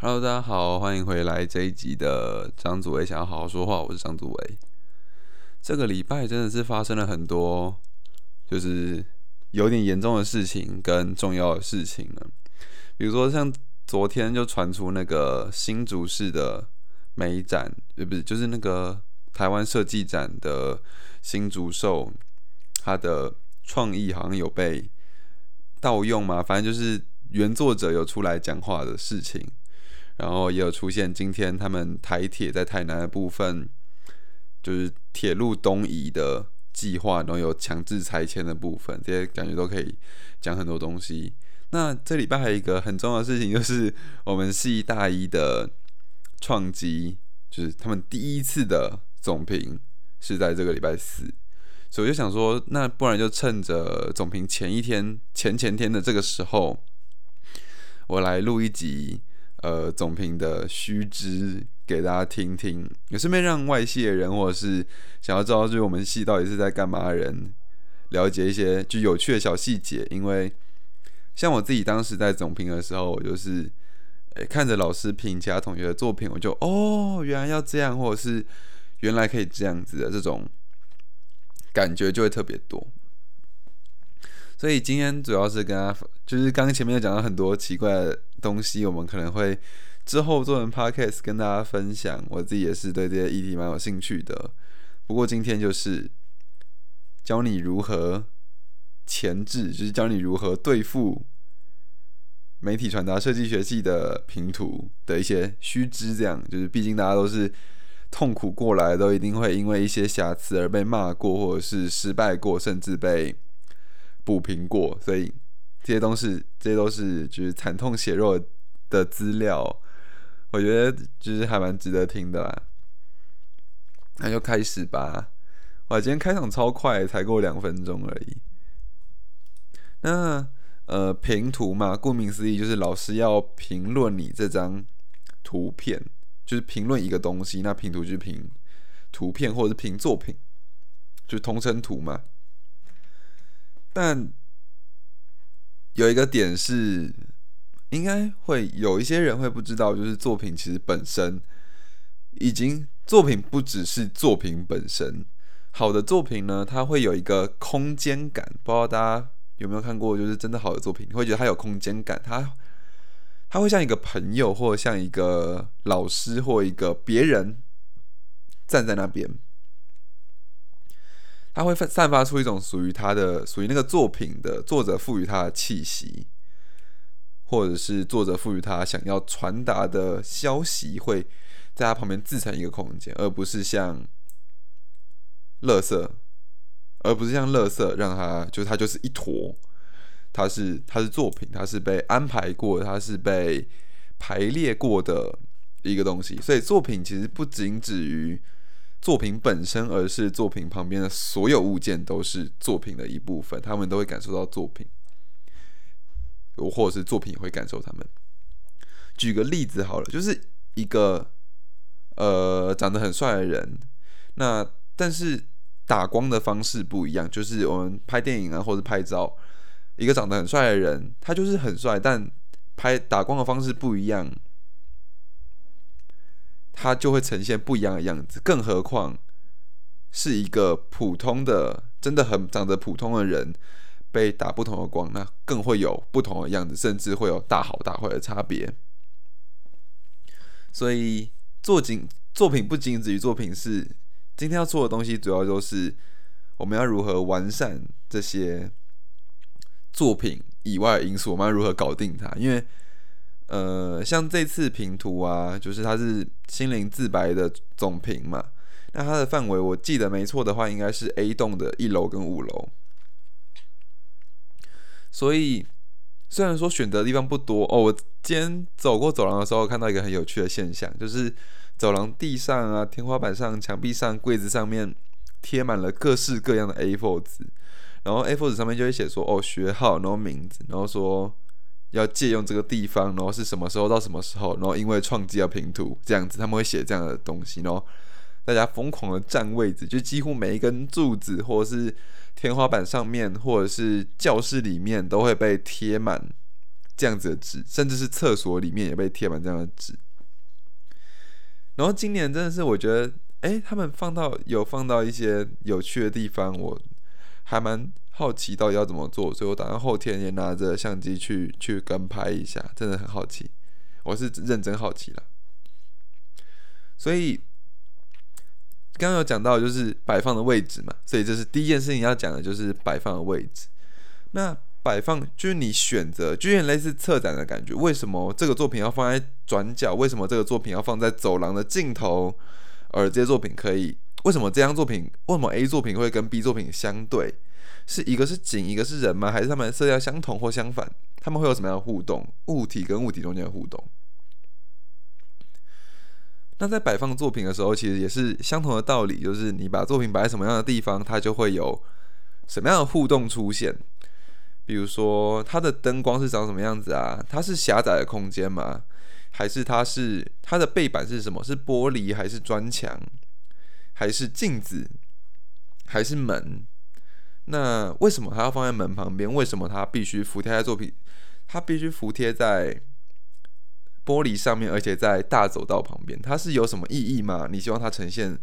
Hello，大家好，欢迎回来这一集的张祖伟想要好好说话，我是张祖伟。这个礼拜真的是发生了很多，就是有点严重的事情跟重要的事情了。比如说像昨天就传出那个新竹市的美展，呃，不是，就是那个台湾设计展的新竹兽，它的创意好像有被盗用嘛，反正就是原作者有出来讲话的事情。然后也有出现今天他们台铁在台南的部分，就是铁路东移的计划，然后有强制拆迁的部分，这些感觉都可以讲很多东西。那这礼拜还有一个很重要的事情，就是我们系大一的创基，就是他们第一次的总评是在这个礼拜四，所以我就想说，那不然就趁着总评前一天、前前天的这个时候，我来录一集。呃，总评的须知给大家听听，也顺便让外系的人或者是想要知道就是我们系到底是在干嘛的人，了解一些就有趣的小细节。因为像我自己当时在总评的时候，我就是看着老师评其他同学的作品，我就哦原来要这样，或者是原来可以这样子的这种感觉就会特别多。所以今天主要是跟大家，就是刚刚前面有讲到很多奇怪的东西，我们可能会之后做成 podcast 跟大家分享。我自己也是对这些议题蛮有兴趣的。不过今天就是教你如何前置，就是教你如何对付媒体传达设计学系的平图的一些须知。这样就是，毕竟大家都是痛苦过来，都一定会因为一些瑕疵而被骂过，或者是失败过，甚至被。补评过，所以这些都是这些都是就是惨痛血肉的资料，我觉得就是还蛮值得听的啦。那就开始吧。哇，今天开场超快，才过两分钟而已。那呃，评图嘛，顾名思义就是老师要评论你这张图片，就是评论一个东西。那评图就是评图片或者是评作品，就同称图嘛。但有一个点是，应该会有一些人会不知道，就是作品其实本身已经作品不只是作品本身，好的作品呢，它会有一个空间感。不知道大家有没有看过，就是真的好的作品，你会觉得它有空间感，它它会像一个朋友，或者像一个老师，或一个别人站在那边。他会散发出一种属于他的、属于那个作品的作者赋予他的气息，或者是作者赋予他想要传达的消息，会在他旁边自成一个空间，而不是像垃圾，而不是像垃圾让他就他就是一坨，他是他是作品，他是被安排过，他是被排列过的一个东西，所以作品其实不仅止于。作品本身，而是作品旁边的所有物件都是作品的一部分，他们都会感受到作品，又或者是作品也会感受他们。举个例子好了，就是一个呃长得很帅的人，那但是打光的方式不一样，就是我们拍电影啊或者拍照，一个长得很帅的人，他就是很帅，但拍打光的方式不一样。它就会呈现不一样的样子，更何况是一个普通的、真的很长得普通的人被打不同的光，那更会有不同的样子，甚至会有大好大坏的差别。所以，作景作品不仅止于作品，是今天要做的东西，主要就是我们要如何完善这些作品以外的因素，我们要如何搞定它，因为。呃，像这次评图啊，就是它是心灵自白的总评嘛。那它的范围，我记得没错的话，应该是 A 栋的一楼跟五楼。所以虽然说选择的地方不多哦，我今天走过走廊的时候，看到一个很有趣的现象，就是走廊地上啊、天花板上、墙壁上、柜子上面贴满了各式各样的 A4 纸，然后 A4 纸上面就会写说哦学号，然后名字，然后说。要借用这个地方，然后是什么时候到什么时候，然后因为创基要拼图这样子，他们会写这样的东西，然后大家疯狂的占位置，就几乎每一根柱子或者是天花板上面或者是教室里面都会被贴满这样子的纸，甚至是厕所里面也被贴满这样的纸。然后今年真的是我觉得，哎，他们放到有放到一些有趣的地方，我还蛮好奇到底要怎么做，所以我打算后天也拿着相机去去跟拍一下，真的很好奇，我是认真好奇了。所以刚刚有讲到就是摆放的位置嘛，所以这是第一件事情要讲的，就是摆放的位置。那摆放就是你选择，就有点类似策展的感觉。为什么这个作品要放在转角？为什么这个作品要放在走廊的尽头？而这些作品可以，为什么这张作品，为什么 A 作品会跟 B 作品相对？是一个是景，一个是人吗？还是他们色调相同或相反？他们会有什么样的互动？物体跟物体中间的互动？那在摆放作品的时候，其实也是相同的道理，就是你把作品摆在什么样的地方，它就会有什么样的互动出现。比如说，它的灯光是长什么样子啊？它是狭窄的空间吗？还是它是它的背板是什么？是玻璃还是砖墙？还是镜子？还是门？那为什么它要放在门旁边？为什么它必须服贴在作品？它必须服贴在玻璃上面，而且在大走道旁边？它是有什么意义吗？你希望它呈现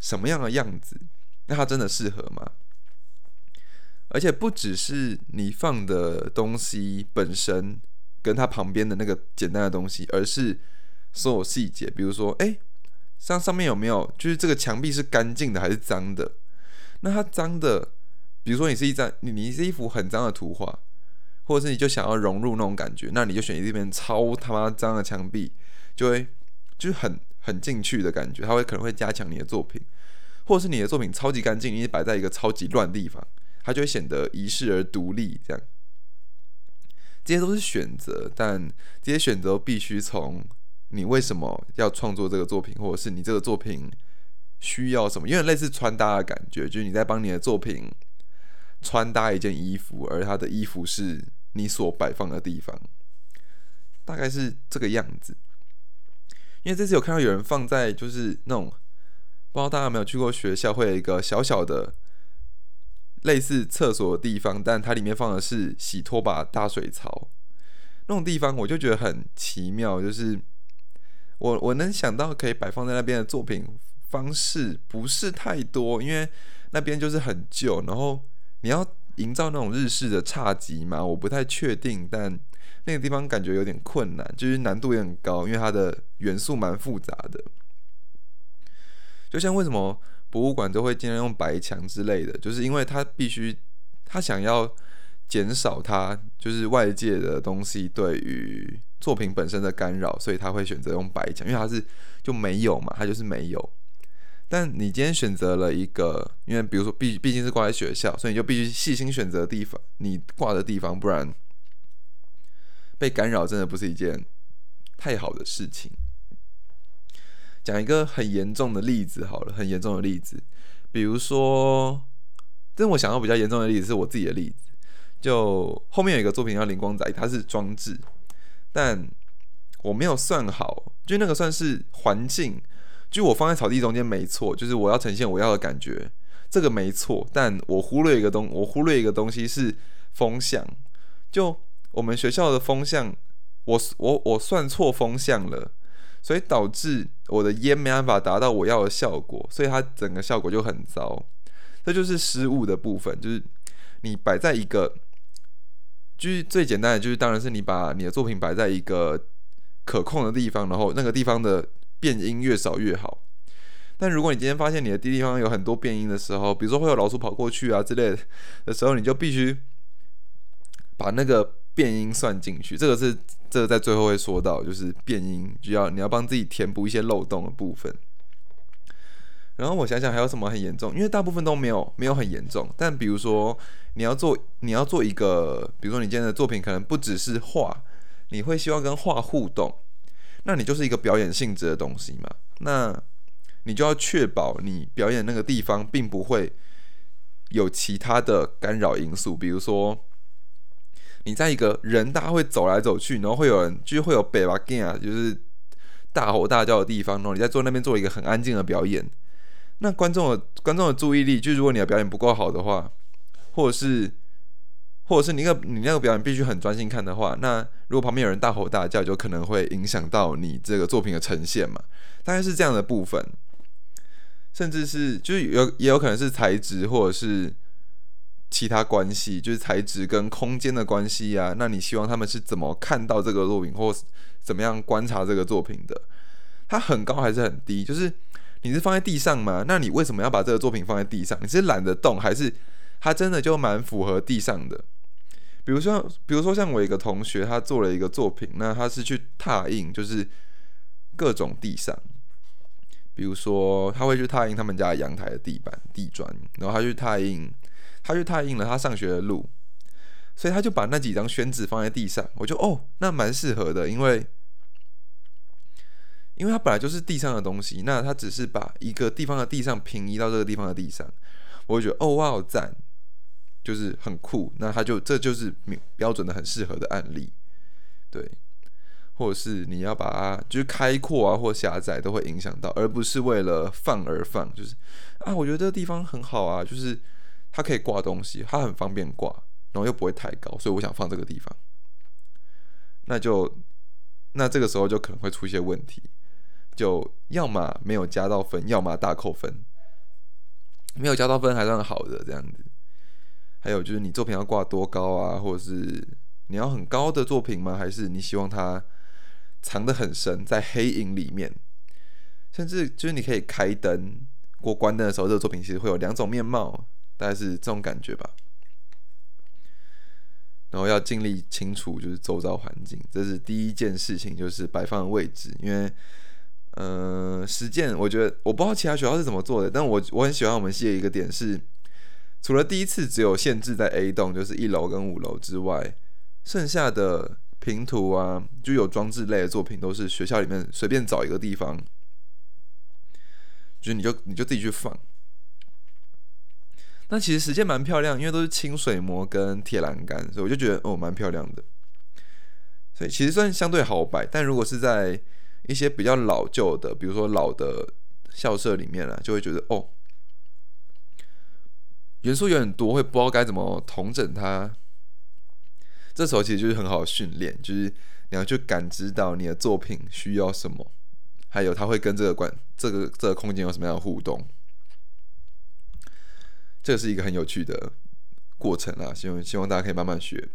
什么样的样子？那它真的适合吗？而且不只是你放的东西本身跟它旁边的那个简单的东西，而是所有细节，比如说，哎，像上面有没有，就是这个墙壁是干净的还是脏的？那它脏的，比如说你是一张你你是一幅很脏的图画，或者是你就想要融入那种感觉，那你就选一边超他妈脏的墙壁，就会就是很很进去的感觉，它会可能会加强你的作品，或者是你的作品超级干净，你摆在一个超级乱地方。它就会显得遗世而独立，这样，这些都是选择，但这些选择必须从你为什么要创作这个作品，或者是你这个作品需要什么，因为类似穿搭的感觉，就是你在帮你的作品穿搭一件衣服，而它的衣服是你所摆放的地方，大概是这个样子。因为这次有看到有人放在就是那种，不知道大家有没有去过学校，会有一个小小的。类似厕所的地方，但它里面放的是洗拖把大水槽，那种地方我就觉得很奇妙。就是我我能想到可以摆放在那边的作品方式不是太多，因为那边就是很旧，然后你要营造那种日式的侘寂嘛，我不太确定。但那个地方感觉有点困难，就是难度也很高，因为它的元素蛮复杂的。就像为什么？博物馆都会尽量用白墙之类的，就是因为他必须，他想要减少他就是外界的东西对于作品本身的干扰，所以他会选择用白墙，因为他是就没有嘛，他就是没有。但你今天选择了一个，因为比如说毕毕竟是挂在学校，所以你就必须细心选择地方，你挂的地方，不然被干扰真的不是一件太好的事情。讲一个很严重的例子好了，很严重的例子，比如说，但我想到比较严重的例子是我自己的例子，就后面有一个作品叫灵光仔，它是装置，但我没有算好，就那个算是环境，就我放在草地中间没错，就是我要呈现我要的感觉，这个没错，但我忽略一个东，我忽略一个东西是风向，就我们学校的风向，我我我算错风向了。所以导致我的烟没办法达到我要的效果，所以它整个效果就很糟。这就是失误的部分，就是你摆在一个，就是最简单的，就是当然是你把你的作品摆在一个可控的地方，然后那个地方的变音越少越好。但如果你今天发现你的地方有很多变音的时候，比如说会有老鼠跑过去啊之类的的时候，你就必须把那个。变音算进去，这个是这个在最后会说到，就是变音就要你要帮自己填补一些漏洞的部分。然后我想想还有什么很严重，因为大部分都没有没有很严重。但比如说你要做你要做一个，比如说你今天的作品可能不只是画，你会希望跟画互动，那你就是一个表演性质的东西嘛。那你就要确保你表演那个地方并不会有其他的干扰因素，比如说。你在一个人大会走来走去，然后会有人就会有北巴 g 啊，就是大吼大叫的地方，然后你在做那边做一个很安静的表演，那观众的观众的注意力，就如果你的表演不够好的话，或者是或者是你个你那个表演必须很专心看的话，那如果旁边有人大吼大叫，就可能会影响到你这个作品的呈现嘛。大概是这样的部分，甚至是就是有也有可能是材质或者是其他关系，就是材质跟空间的关系啊。那你希望他们是怎么看到这个作品，或怎么样观察这个作品的？它很高还是很低？就是你是放在地上吗？那你为什么要把这个作品放在地上？你是懒得动，还是它真的就蛮符合地上的？比如说，比如说像我一个同学，他做了一个作品，那他是去拓印，就是各种地上，比如说他会去拓印他们家阳台的地板、地砖，然后他去拓印，他去拓印了他上学的路，所以他就把那几张宣纸放在地上，我就哦，那蛮适合的，因为因为他本来就是地上的东西，那他只是把一个地方的地上平移到这个地方的地上，我就觉得哦哇，好赞。就是很酷，那他就这就是标准的很适合的案例，对，或者是你要把它就是开阔啊或狭窄都会影响到，而不是为了放而放，就是啊，我觉得这个地方很好啊，就是它可以挂东西，它很方便挂，然后又不会太高，所以我想放这个地方，那就那这个时候就可能会出现问题，就要么没有加到分，要么大扣分，没有加到分还算好的这样子。还有就是你作品要挂多高啊，或者是你要很高的作品吗？还是你希望它藏得很深，在黑影里面？甚至就是你可以开灯，过关灯的时候，这个作品其实会有两种面貌，大概是这种感觉吧。然后要尽力清楚就是周遭环境，这是第一件事情，就是摆放的位置。因为，呃，实践我觉得我不知道其他学校是怎么做的，但我我很喜欢我们系的一个点是。除了第一次只有限制在 A 栋，就是一楼跟五楼之外，剩下的平图啊，就有装置类的作品，都是学校里面随便找一个地方，就是你就你就自己去放。那其实实践蛮漂亮，因为都是清水膜跟铁栏杆，所以我就觉得哦蛮漂亮的。所以其实算相对好摆，但如果是在一些比较老旧的，比如说老的校舍里面啊，就会觉得哦。元素有很多，会不知道该怎么统整它。这时候其实就是很好的训练，就是你要去感知到你的作品需要什么，还有它会跟这个关这个这个空间有什么样的互动。这是一个很有趣的过程啊，希望希望大家可以慢慢学。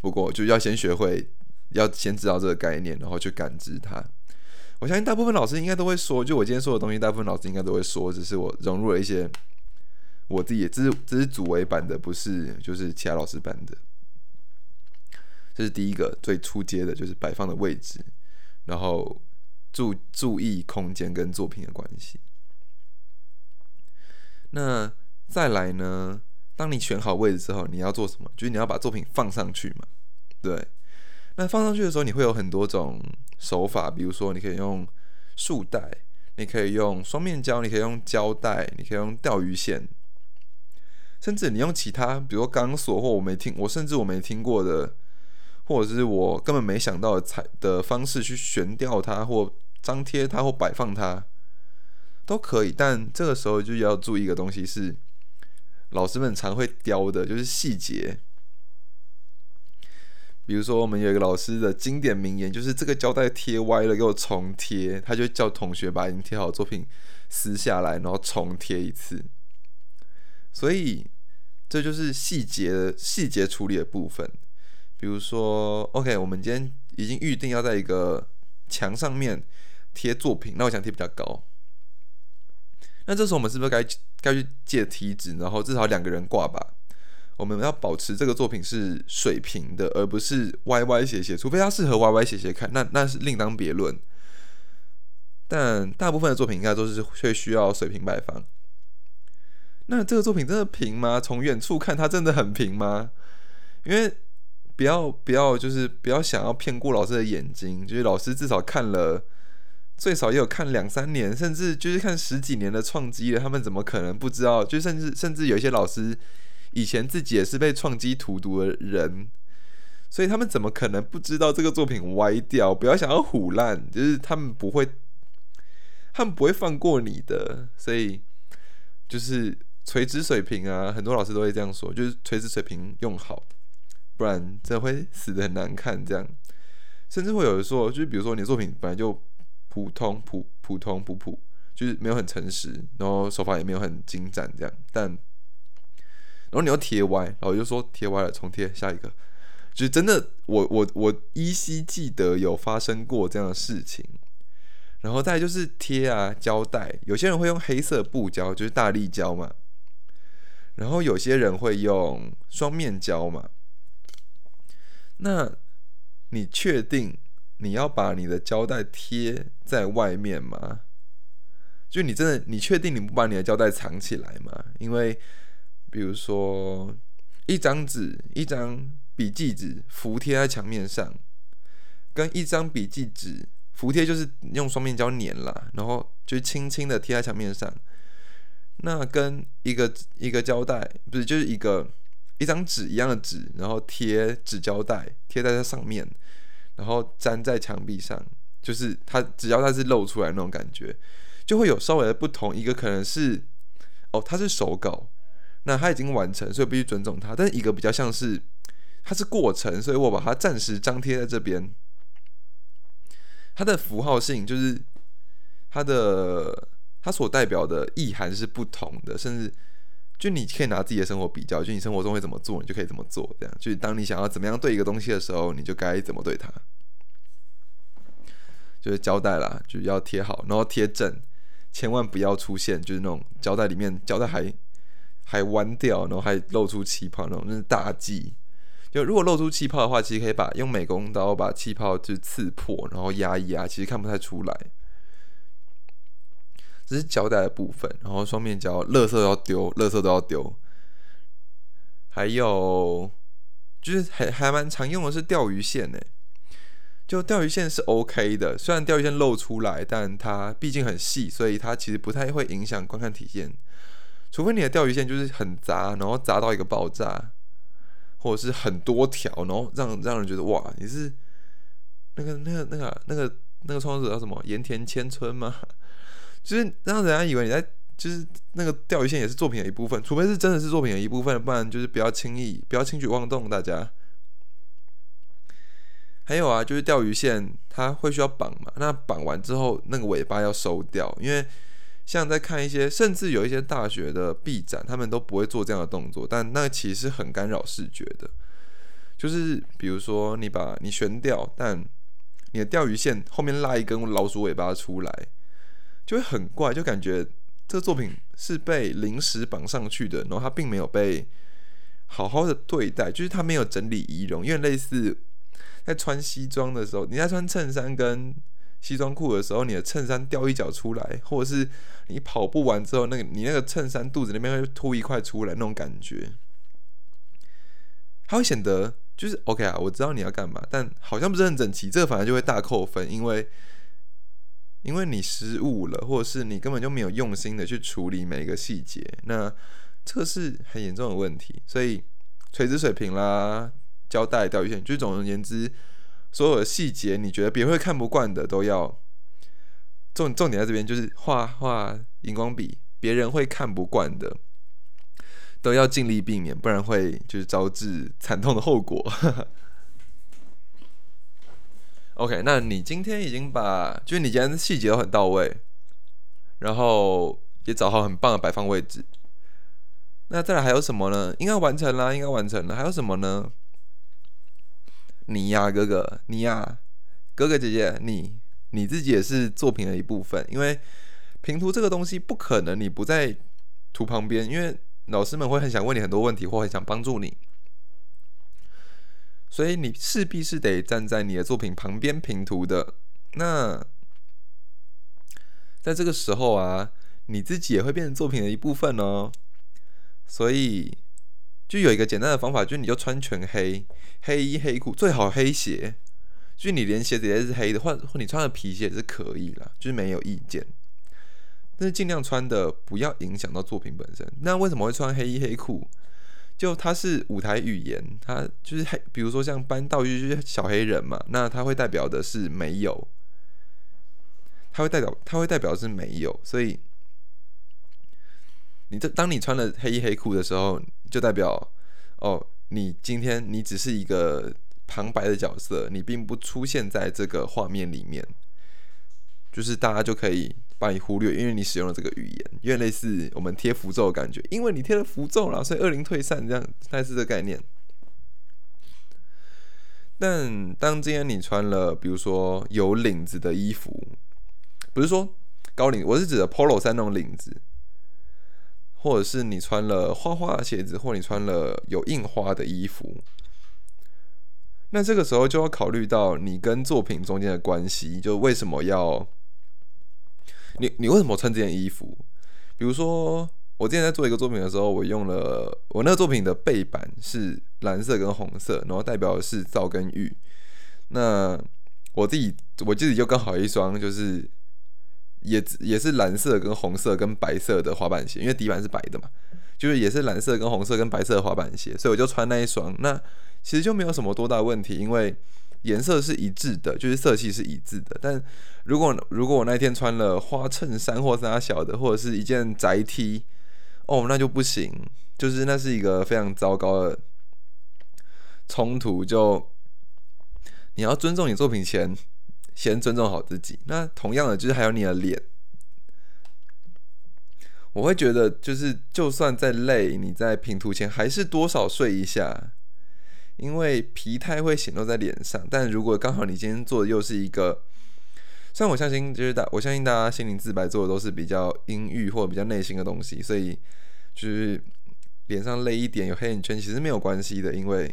不过就要先学会，要先知道这个概念，然后去感知它。我相信大部分老师应该都会说，就我今天说的东西，大部分老师应该都会说，只是我融入了一些。我自己这是这是主为版的，不是就是其他老师版的。这是第一个最初阶的，就是摆放的位置，然后注注意空间跟作品的关系。那再来呢？当你选好位置之后，你要做什么？就是你要把作品放上去嘛。对。那放上去的时候，你会有很多种手法，比如说你可以用束带，你可以用双面胶，你可以用胶带，你可以用钓鱼线。甚至你用其他，比如钢索或我没听，我甚至我没听过的，或者是我根本没想到的彩的方式去悬吊它，或张贴它，或摆放它，都可以。但这个时候就要注意一个东西，是老师们常会雕的，就是细节。比如说，我们有一个老师的经典名言，就是这个胶带贴歪了，给我重贴。他就叫同学把已经贴好的作品撕下来，然后重贴一次。所以。这就是细节细节处理的部分，比如说，OK，我们今天已经预定要在一个墙上面贴作品，那我想贴比较高，那这时候我们是不是该该去借梯子，然后至少两个人挂吧？我们要保持这个作品是水平的，而不是歪歪斜斜，除非它适合歪歪斜斜看，那那是另当别论。但大部分的作品应该都是会需要水平摆放。那这个作品真的平吗？从远处看，它真的很平吗？因为不要不要，就是不要想要骗过老师的眼睛。就是老师至少看了，最少也有看两三年，甚至就是看十几年的创机了。他们怎么可能不知道？就甚至甚至有一些老师以前自己也是被创机荼毒的人，所以他们怎么可能不知道这个作品歪掉？不要想要唬烂，就是他们不会，他们不会放过你的。所以就是。垂直水平啊，很多老师都会这样说，就是垂直水平用好，不然这会死的很难看。这样，甚至会有人说，就是比如说你的作品本来就普通普普通普普，就是没有很诚实，然后手法也没有很精湛，这样，但然后你要贴歪，然后就说贴歪了，重贴下一个，就是真的，我我我依稀记得有发生过这样的事情。然后再就是贴啊胶带，有些人会用黑色布胶，就是大力胶嘛。然后有些人会用双面胶嘛。那你确定你要把你的胶带贴在外面吗？就你真的，你确定你不把你的胶带藏起来吗？因为比如说一张纸、一张笔记纸服贴在墙面上，跟一张笔记纸。服贴就是用双面胶粘了，然后就轻轻的贴在墙面上。那跟一个一个胶带不是就是一个一张纸一样的纸，然后贴纸胶带贴在它上面，然后粘在墙壁上，就是它只要它是露出来那种感觉，就会有稍微的不同。一个可能是哦，它是手稿，那它已经完成，所以必须尊重它。但是一个比较像是它是过程，所以我把它暂时张贴在这边。它的符号性就是它的它所代表的意涵是不同的，甚至就你可以拿自己的生活比较，就你生活中会怎么做，你就可以怎么做。这样，就是当你想要怎么样对一个东西的时候，你就该怎么对它。就是胶带啦，就要贴好，然后贴正，千万不要出现就是那种胶带里面胶带还还弯掉，然后还露出气泡那种，那是大忌。就如果露出气泡的话，其实可以把用美工刀把气泡就刺破，然后压一压，其实看不太出来。只是胶带的部分，然后双面胶，垃圾要丢，垃圾都要丢。还有就是还还蛮常用的是钓鱼线呢，就钓鱼线是 OK 的，虽然钓鱼线露出来，但它毕竟很细，所以它其实不太会影响观看体验。除非你的钓鱼线就是很杂，然后杂到一个爆炸。或者是很多条，然后让让人觉得哇，你是那个那个那个那个那个创作者叫什么盐田千春吗？就是让人家以为你在，就是那个钓鱼线也是作品的一部分，除非是真的是作品的一部分，不然就是不要轻易不要轻举妄动，大家。还有啊，就是钓鱼线它会需要绑嘛，那绑完之后那个尾巴要收掉，因为。像在看一些，甚至有一些大学的闭展，他们都不会做这样的动作，但那其实很干扰视觉的。就是比如说，你把你悬吊，但你的钓鱼线后面拉一根老鼠尾巴出来，就会很怪，就感觉这个作品是被临时绑上去的，然后它并没有被好好的对待，就是它没有整理仪容，因为类似在穿西装的时候，你在穿衬衫跟。西装裤的时候，你的衬衫掉一角出来，或者是你跑步完之后，那个你那个衬衫肚子那边会凸一块出来，那种感觉，它会显得就是 OK 啊，我知道你要干嘛，但好像不是很整齐，这个反而就会大扣分，因为因为你失误了，或者是你根本就没有用心的去处理每一个细节，那这个是很严重的问题。所以垂直水平啦，胶带、钓鱼线，就总而言之。所有的细节，你觉得别人会看不惯的，都要重重点在这边，就是画画荧光笔，别人会看不惯的，都要尽力避免，不然会就是招致惨痛的后果。OK，那你今天已经把，就是你今天的细节都很到位，然后也找好很棒的摆放位置，那再来还有什么呢？应该完成了，应该完成了，还有什么呢？你呀，哥哥，你呀，哥哥姐姐，你你自己也是作品的一部分。因为平图这个东西不可能你不在图旁边，因为老师们会很想问你很多问题，或很想帮助你，所以你势必是得站在你的作品旁边平图的。那在这个时候啊，你自己也会变成作品的一部分哦。所以。就有一个简单的方法，就是你就穿全黑，黑衣黑裤，最好黑鞋。就是你连鞋子也是黑的，或或你穿的皮鞋也是可以啦，就是没有意见。但是尽量穿的不要影响到作品本身。那为什么会穿黑衣黑裤？就它是舞台语言，它就是黑，比如说像搬道具就是小黑人嘛，那它会代表的是没有，它会代表它会代表是没有，所以。你这当你穿了黑衣黑裤的时候，就代表哦，你今天你只是一个旁白的角色，你并不出现在这个画面里面，就是大家就可以把你忽略，因为你使用了这个语言，因为类似我们贴符咒的感觉，因为你贴了符咒了，所以恶灵退散，这样类似这个概念。但当今天你穿了，比如说有领子的衣服，不是说高领，我是指的 polo 衫那种领子。或者是你穿了花花的鞋子，或你穿了有印花的衣服，那这个时候就要考虑到你跟作品中间的关系，就为什么要你你为什么穿这件衣服？比如说，我之前在做一个作品的时候，我用了我那个作品的背板是蓝色跟红色，然后代表的是皂跟玉。那我自己我自己就刚好一双就是。也也是蓝色跟红色跟白色的滑板鞋，因为底板是白的嘛，就是也是蓝色跟红色跟白色的滑板鞋，所以我就穿那一双。那其实就没有什么多大问题，因为颜色是一致的，就是色系是一致的。但如果如果我那天穿了花衬衫或者小的，或者是一件宅 T，哦，那就不行，就是那是一个非常糟糕的冲突。就你要尊重你作品前。先尊重好自己。那同样的，就是还有你的脸。我会觉得，就是就算再累，你在拼图前还是多少睡一下，因为疲态会显露在脸上。但如果刚好你今天做的又是一个，虽然我相信，就是大我相信大家心灵自白做的都是比较阴郁或者比较内心的东西，所以就是脸上累一点有黑眼圈其实没有关系的，因为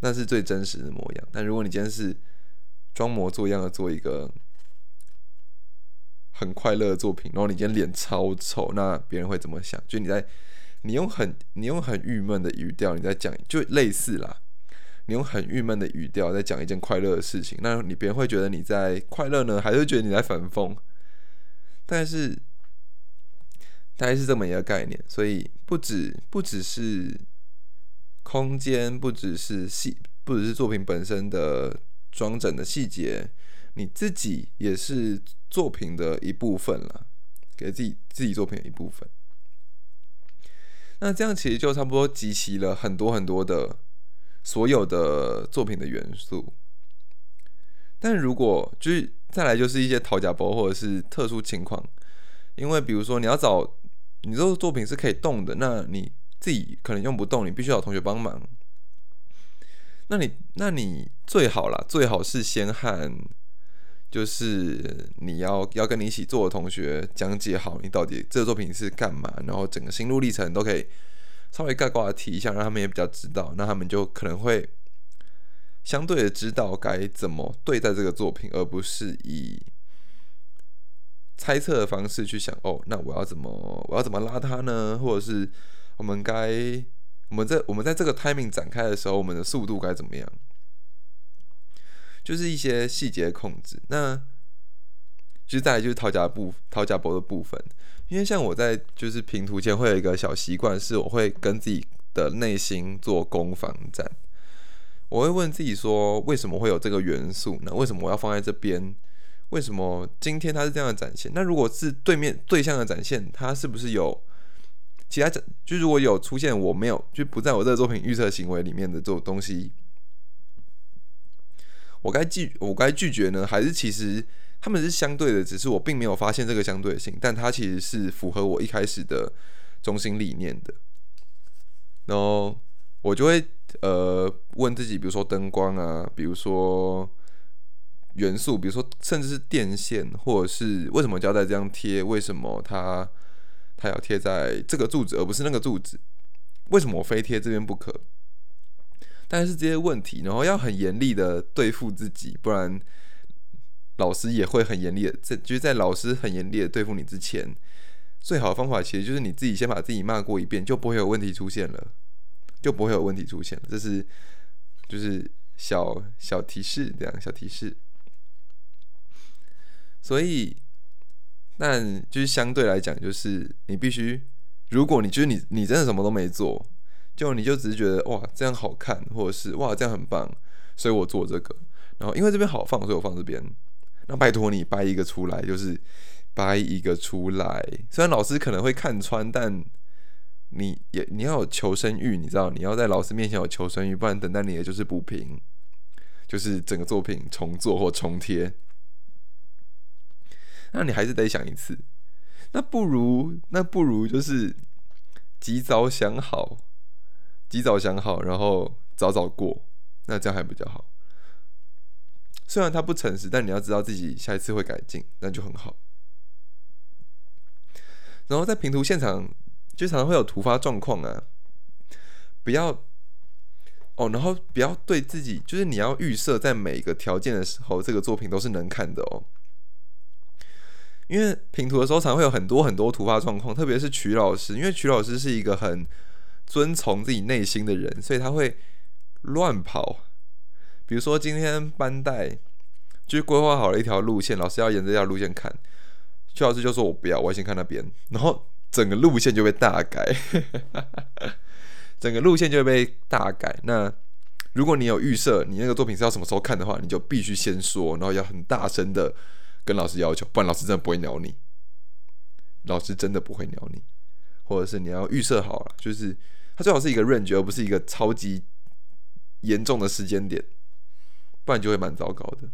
那是最真实的模样。但如果你今天是装模作样的做一个很快乐的作品，然后你今天脸超丑，那别人会怎么想？就你在你用很你用很郁闷的语调你在讲，就类似啦，你用很郁闷的语调在讲一件快乐的事情，那你别人会觉得你在快乐呢，还是觉得你在反讽？但是大概是这么一个概念，所以不止不只是空间，不只是细，不只是作品本身的。装整的细节，你自己也是作品的一部分了，给自己自己作品的一部分。那这样其实就差不多集齐了很多很多的所有的作品的元素。但如果就是再来就是一些讨假包或者是特殊情况，因为比如说你要找你这个作品是可以动的，那你自己可能用不动，你必须要同学帮忙。那你那你最好啦，最好是先和就是你要要跟你一起做的同学讲解好你到底这个作品是干嘛，然后整个心路历程都可以稍微概括的提一下，让他们也比较知道，那他们就可能会相对的知道该怎么对待这个作品，而不是以猜测的方式去想哦，那我要怎么我要怎么拉他呢？或者是我们该。我们在我们在这个 timing 展开的时候，我们的速度该怎么样？就是一些细节控制。那其实再来就是掏假部掏假博的部分，因为像我在就是拼图前会有一个小习惯，是我会跟自己的内心做攻防战。我会问自己说，为什么会有这个元素？那为什么我要放在这边？为什么今天它是这样的展现？那如果是对面对象的展现，它是不是有？其他展就如果有出现我没有就不在我这个作品预测行为里面的这种东西，我该拒我该拒绝呢？还是其实他们是相对的，只是我并没有发现这个相对性，但它其实是符合我一开始的中心理念的。然后我就会呃问自己，比如说灯光啊，比如说元素，比如说甚至是电线，或者是为什么胶带这样贴，为什么它。它要贴在这个柱子，而不是那个柱子。为什么我非贴这边不可？但是这些问题，然后要很严厉的对付自己，不然老师也会很严厉的。在就是在老师很严厉的对付你之前，最好的方法其实就是你自己先把自己骂过一遍，就不会有问题出现了，就不会有问题出现了。这是就是小小提示，这样小提示。所以。但就是相对来讲，就是你必须，如果你觉得你你真的什么都没做，就你就只是觉得哇这样好看，或者是哇这样很棒，所以我做这个。然后因为这边好放，所以我放这边。那拜托你掰一个出来，就是掰一个出来。虽然老师可能会看穿，但你也你要有求生欲，你知道，你要在老师面前有求生欲，不然等待你的就是补平，就是整个作品重做或重贴。那你还是得想一次，那不如那不如就是及早想好，及早想好，然后早早过，那这样还比较好。虽然他不诚实，但你要知道自己下一次会改进，那就很好。然后在评图现场，就常常会有突发状况啊，不要哦，然后不要对自己，就是你要预设在每个条件的时候，这个作品都是能看的哦。因为评图的时候，常会有很多很多突发状况，特别是曲老师，因为曲老师是一个很遵从自己内心的人，所以他会乱跑。比如说今天班带就规划好了一条路线，老师要沿着这条路线看，邱老师就说我不要，我要先看那边，然后整个路线就被大改，整个路线就被大改。那如果你有预设你那个作品是要什么时候看的话，你就必须先说，然后要很大声的。跟老师要求，不然老师真的不会鸟你。老师真的不会鸟你，或者是你要预设好了，就是它最好是一个 range，而不是一个超级严重的时间点，不然就会蛮糟糕的。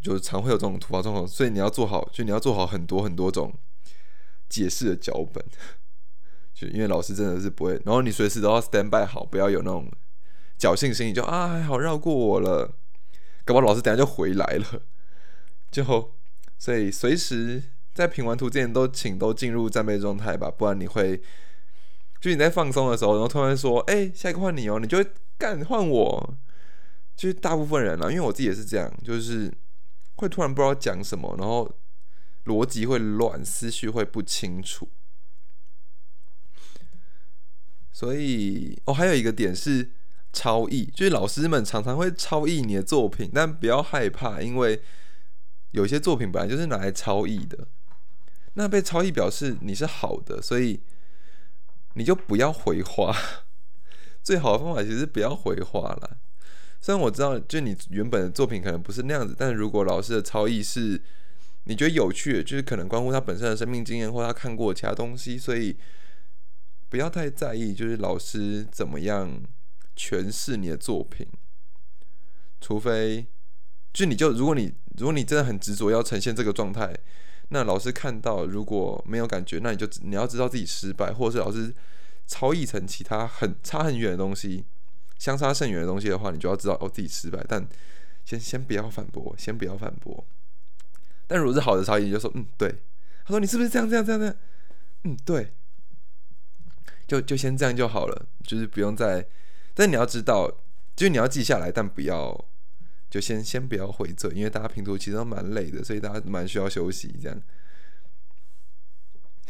就常会有这种突发状况，所以你要做好，就你要做好很多很多种解释的脚本。就因为老师真的是不会，然后你随时都要 stand by 好，不要有那种侥幸心理，就啊还好绕过我了。搞不好老师等下就回来了，就所以随时在评完图之前都请都进入战备状态吧，不然你会就你在放松的时候，然后突然说：“哎，下一个换你哦！”你就会干换我。就是大部分人啊，因为我自己也是这样，就是会突然不知道讲什么，然后逻辑会乱，思绪会不清楚。所以哦，还有一个点是。超译就是老师们常常会超译你的作品，但不要害怕，因为有些作品本来就是拿来超译的。那被超译表示你是好的，所以你就不要回话。最好的方法其实不要回话了。虽然我知道，就你原本的作品可能不是那样子，但如果老师的超意是你觉得有趣，就是可能关乎他本身的生命经验或他看过其他东西，所以不要太在意，就是老师怎么样。诠释你的作品，除非就你就如果你如果你真的很执着要呈现这个状态，那老师看到如果没有感觉，那你就你要知道自己失败，或者是老师超译成其他很差很远的东西，相差甚远的东西的话，你就要知道哦自己失败。但先先不要反驳，先不要反驳。但如果是好的超译，就说嗯对，他说你是不是这样这样这样这样？嗯对，就就先这样就好了，就是不用再。但你要知道，就是你要记下来，但不要就先先不要回嘴，因为大家拼图其实都蛮累的，所以大家蛮需要休息这样。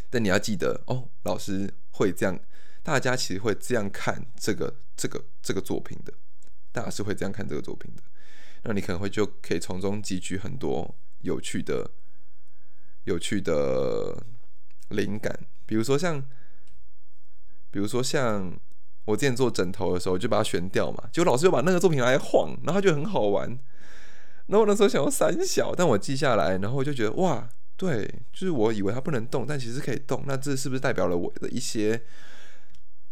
但你要记得哦，老师会这样，大家其实会这样看这个这个这个作品的，大家是会这样看这个作品的。那你可能会就可以从中汲取很多有趣的、有趣的灵感，比如说像，比如说像。我之前做枕头的时候，就把它悬吊嘛，结果老师又把那个作品来晃，然后就很好玩。然后我那时候想要三小，但我记下来，然后我就觉得哇，对，就是我以为它不能动，但其实可以动。那这是不是代表了我的一些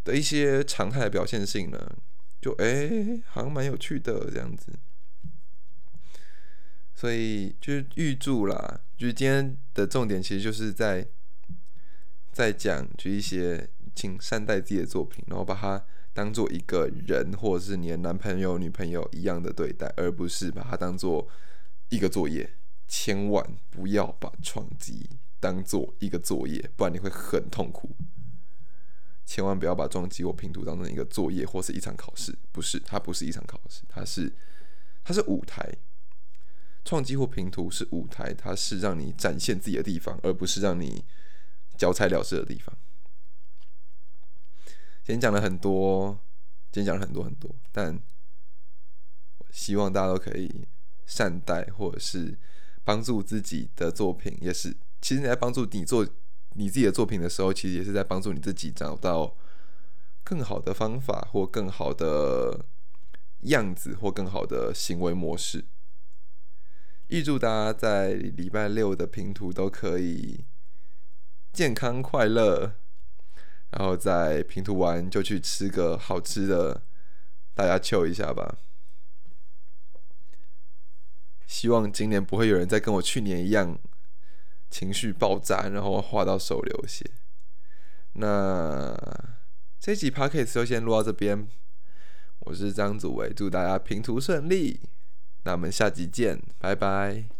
的一些常态的表现性呢？就哎，好像蛮有趣的这样子。所以就是预祝啦，就是今天的重点其实就是在在讲就一些。请善待自己的作品，然后把它当做一个人，或者是你的男朋友、女朋友一样的对待，而不是把它当做一个作业。千万不要把创机当做一个作业，不然你会很痛苦。千万不要把撞击或拼图当成一个作业或是一场考试，不是，它不是一场考试，它是它是舞台。创击或拼图是舞台，它是让你展现自己的地方，而不是让你交差了事的地方。今天讲了很多，今天讲了很多很多，但希望大家都可以善待，或者是帮助自己的作品，也是其实你在帮助你做你自己的作品的时候，其实也是在帮助你自己找到更好的方法，或更好的样子，或更好的行为模式。预祝大家在礼拜六的拼图都可以健康快乐，然后再平图完就去吃个好吃的，大家求一下吧。希望今年不会有人再跟我去年一样情绪爆炸，然后画到手流血。那这集 p o c a s t 就先录到这边，我是张祖伟，祝大家平图顺利。那我们下集见，拜拜。